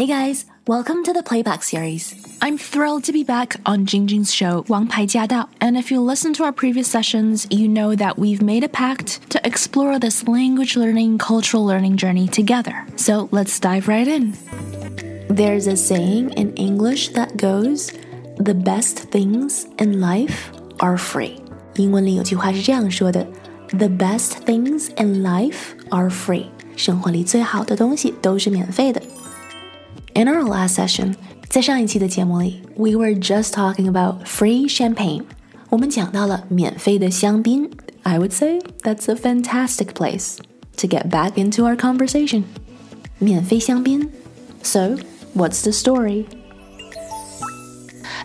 Hey guys, welcome to the playback series. I'm thrilled to be back on Jingjing's show, Wang Pai Jia Dao. And if you listen to our previous sessions, you know that we've made a pact to explore this language learning, cultural learning journey together. So let's dive right in. There's a saying in English that goes, the best things in life are free. 英文里有句话是这样说的：The best things in life are free。生活里最好的东西都是免费的。 In our last session，在上一期的节目里，we were just talking about free champagne。我们讲到了免费的香槟。I would say that's a fantastic place to get back into our conversation。免费香槟。So what's the story？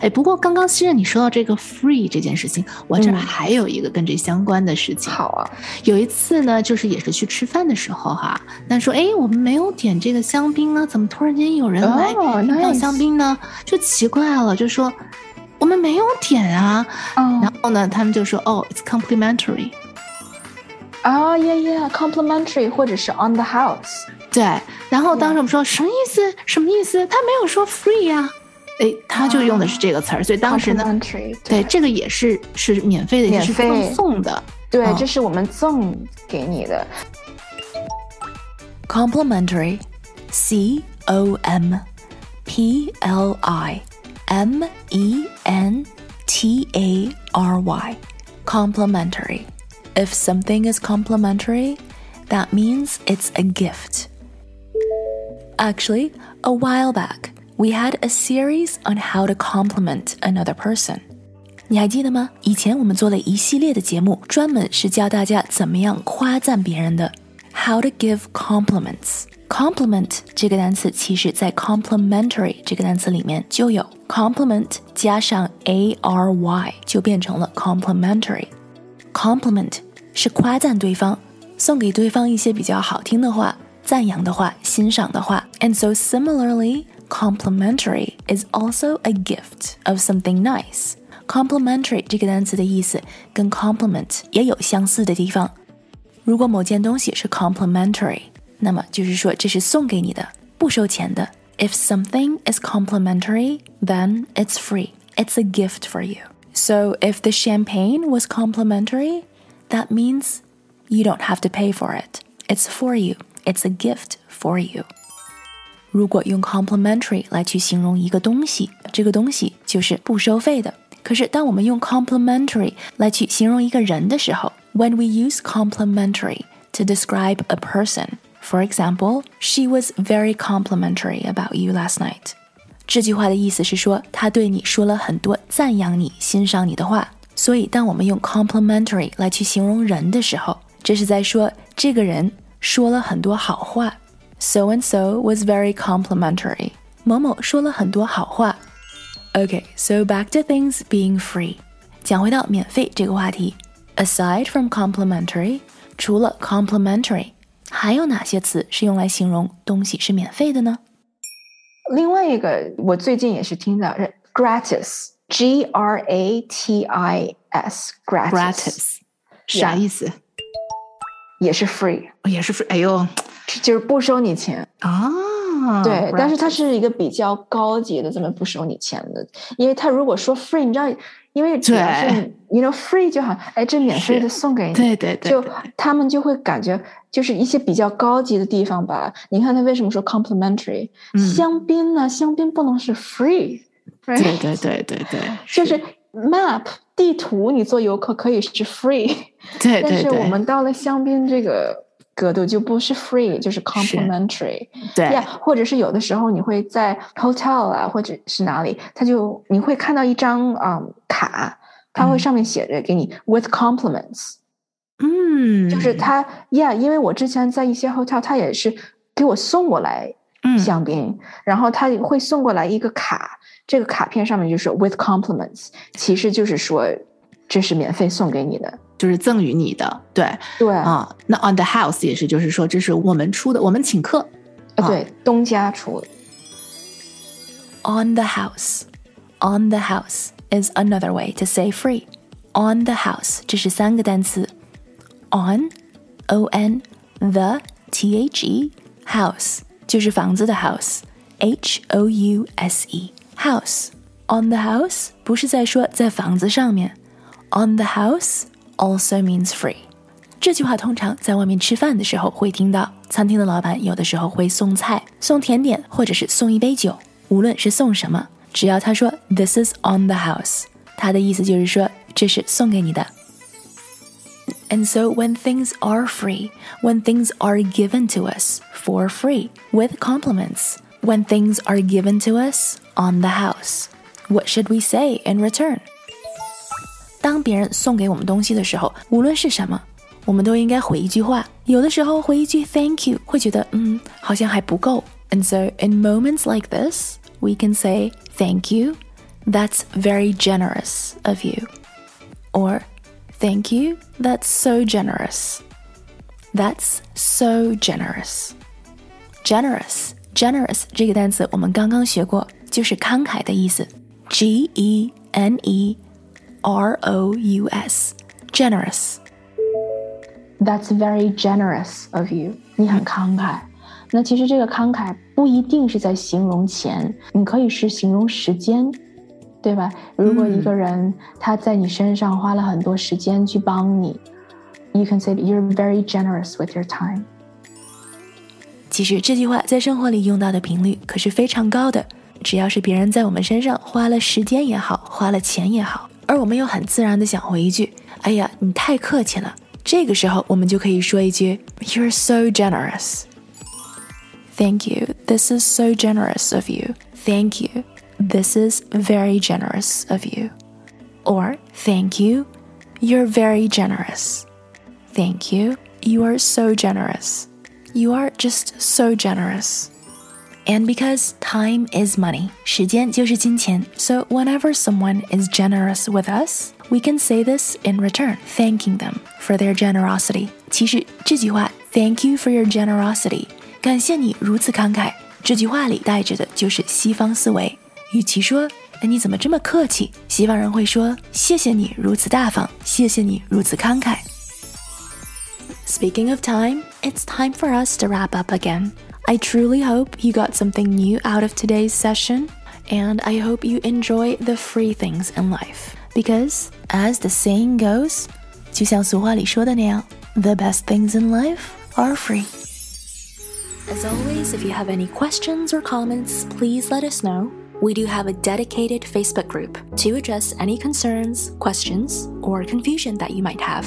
哎，不过刚刚希任你说到这个 free 这件事情，我这儿还有一个跟这相关的事情。好啊，有一次呢，就是也是去吃饭的时候哈，那说哎，我们没有点这个香槟呢，怎么突然间有人来要香槟呢？就奇怪了，就说我们没有点啊。然后呢，他们就说哦，it's complimentary。啊，yeah yeah，complimentary，或者是 on the house。对，然后当时我们说什么意思？什么意思？他没有说 free 呀。哎，他就用的是这个词儿，所以当时呢，对这个也是是免费的，也是赠送的。对，这是我们赠给你的。Complimentary, C O M P L I M E N T A R Y. Complimentary. If something is complimentary, that means it's a gift. Actually, a while back, we had a series on how to compliment another person. 你还记得吗？以前我们做了一系列的节目，专门是教大家怎么样夸赞别人的。How to give compliments. Compliment 这个单词，其实在 complimentary 这个单词里面就有加上 a r y 就变成了 complimentary。Compliment 是夸赞对方，送给对方一些比较好听的话、赞扬的话、欣赏的话。And so similarly Complimentary is also a gift of something nice. Complimentary 这个单词的意思跟 compliment 也有相似的地方。如果某件东西是 complimentary，那么就是说这是送给你的，不收钱的。If something is complimentary, then it's free. It's a gift for you. So if the champagne was complimentary, that means you don't have to pay for it. It's for you. It's a gift for you. 如果用 complimentary 来去形容一个东西，这个东西就是不收费的。可是当我们用 complimentary 来去形容一个人的时候，when we use complimentary to describe a person, for example, she was very complimentary about you last night。这句话的意思是说，他对你说了很多赞扬你、欣赏你的话。所以，当我们用 complimentary 来去形容人的时候，这是在说这个人说了很多好话。So and so was very complimentary. 某某说了很多好话。Okay, so back to things being free. 讲回到免费这个话题。Aside from complimentary，除了 complimentary，还有哪些词是用来形容东西是免费的呢？另外一个，我最近也是听到是 gratis，G R A T I S，gratis，啥意思？也是 free，也是 free。哎呦。 就是不收你钱啊，对，但是它是一个比较高级的，这么不收你钱的，因为他如果说 free，你知道，因为主要是你 know free 就好，哎，这免费的送给你，对对对，就他们就会感觉就是一些比较高级的地方吧。你看他为什么说 complimentary？香槟呢？香槟不能是 free，对对对对对，就是 map 地图，你做游客可以是 free，对对对，但是我们到了香槟这个。格度就不是 free，就是 complimentary，对。呀，或者是有的时候你会在 hotel 啊，或者是哪里，他就你会看到一张啊卡，它会上面写着给你 with compliments，嗯，就是他，yeah，因为我之前在一些 hotel，他也是给我送过来香槟，然后他会送过来一个卡，这个卡片上面就是 with compliments，其实就是说这是免费送给你的。就是赠予你的，对对啊，那 on the house 也是，就是说这是我们出的，我们请客，啊，对，东家出的。On the house, on the house is another way to say free. On the house 这是三个单词，on, o n, the, t h e, house 就是房子的 house, H O U S E house on the house 不是在说在房子上面 ，on the house also means free。这句话通常在外面吃饭的时候会听到，餐厅的老板有的时候会送菜、送甜点，或者是送一杯酒。无论是送什么，只要他说 "This is on the house"，他的意思就是说这是送给你的。And so when things are free, when things are given to us for free with compliments, when things are given to us on the house, what should we say in return? 当别人送给我们东西的时候，无论是什么，我们都应该回一句话。有的时候回一句 Thank you，会觉得嗯，好像还不够。And so in moments like this, we can say Thank you. That's very generous of you. Or Thank you. That's so generous. That's so generous. Generous, generous 这个单词我们刚刚学过，就是慷慨的意思。G E N E R O U S, generous. That's very generous of you. 你很慷慨。那其实这个慷慨不一定是在形容钱，你可以是形容时间。对吧？如果一个人他在你身上花了很多时间去帮你，you can say you're very generous with your time。其实这句话在生活里用到的频率可是非常高的。只要是别人在我们身上花了时间也好，花了钱也好， 而我们又很自然的想回一句：“哎呀，你太客气了。”这个时候我们就可以说一句：“You're so generous。” Thank you. This is so generous of you. Thank you. This is very generous of you. Or, thank you, you're very generous. Thank you, you are so generous. You are just so generous. And because time is money, 时间就是金钱, so whenever someone is generous with us, we can say this in return, thanking them for their generosity. 其实这句话 "Thank you for your generosity"，感谢你如此慷慨，这句话里带着的就是西方思维。与其说“哎，你怎么这么客气”，西方人会说“谢谢你如此大方，谢谢你如此慷慨”。Speaking of time, it's time for us to wrap up again. I truly hope you got something new out of today's session, and I hope you enjoy the free things in life. Because, as the saying goes, 就像俗话里说的那样，the best things in life are free. As always, if you have any questions or comments, please let us know. We do have a dedicated Facebook group to address any concerns, questions, or confusion that you might have.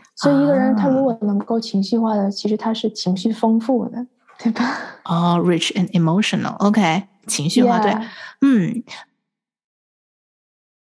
所以一个人他如果能够情绪化的，其实他是情绪丰富的，对吧？哦，rich and emotional，OK，情绪化对，嗯，